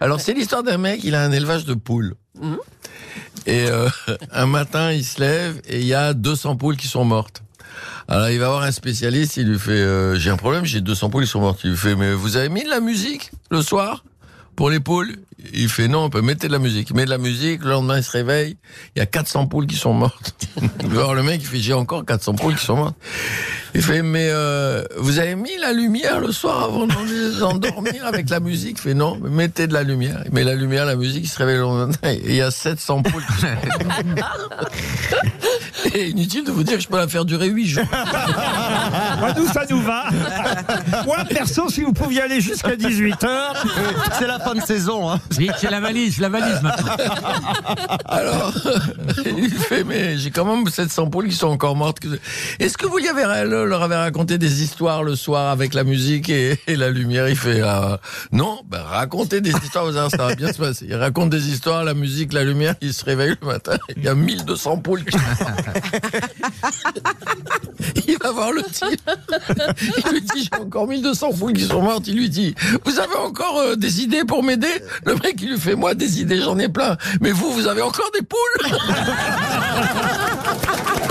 Alors, c'est l'histoire d'un mec, il a un élevage de poules. Mhm. Et euh, un matin, il se lève et il y a 200 poules qui sont mortes. Alors, il va voir un spécialiste, il lui fait euh, J'ai un problème, j'ai 200 poules qui sont mortes. Il lui fait Mais vous avez mis de la musique le soir pour les poules? Il fait Non, on peut mettre de la musique. Il met de la musique, le lendemain, il se réveille, il y a 400 poules qui sont mortes. Alors, le mec, il fait J'ai encore 400 poules qui sont mortes. Il fait, mais euh, vous avez mis la lumière le soir avant d'endormir avec la musique? Il fait, non, mettez de la lumière. Il met la lumière, la musique, il se réveille le lendemain. Et il y a 700 poules. Et inutile de vous dire que je peux la faire durer 8 jours. Moi, nous, ça nous va? Moi, perso, si vous pouviez aller jusqu'à 18h, C'est la fin de saison. Hein. Vite, c'est la valise, la valise maintenant. Alors, il fait, mais j'ai quand même 700 poules qui sont encore mortes. Est-ce que vous y avez, leur avez raconté des histoires le soir avec la musique et, la lumière Il fait, ah, non, ben, racontez des histoires, allez voir, ça va bien se passer. Il raconte des histoires, la musique, la lumière, il se réveille le matin, il y a 1200 poules qui Il va voir le type. Il lui dit, j'ai encore 1200 poules qui sont mortes. Il lui dit, vous avez encore euh, des idées pour m'aider? Le mec, il lui fait, moi, des idées, j'en ai plein. Mais vous, vous avez encore des poules?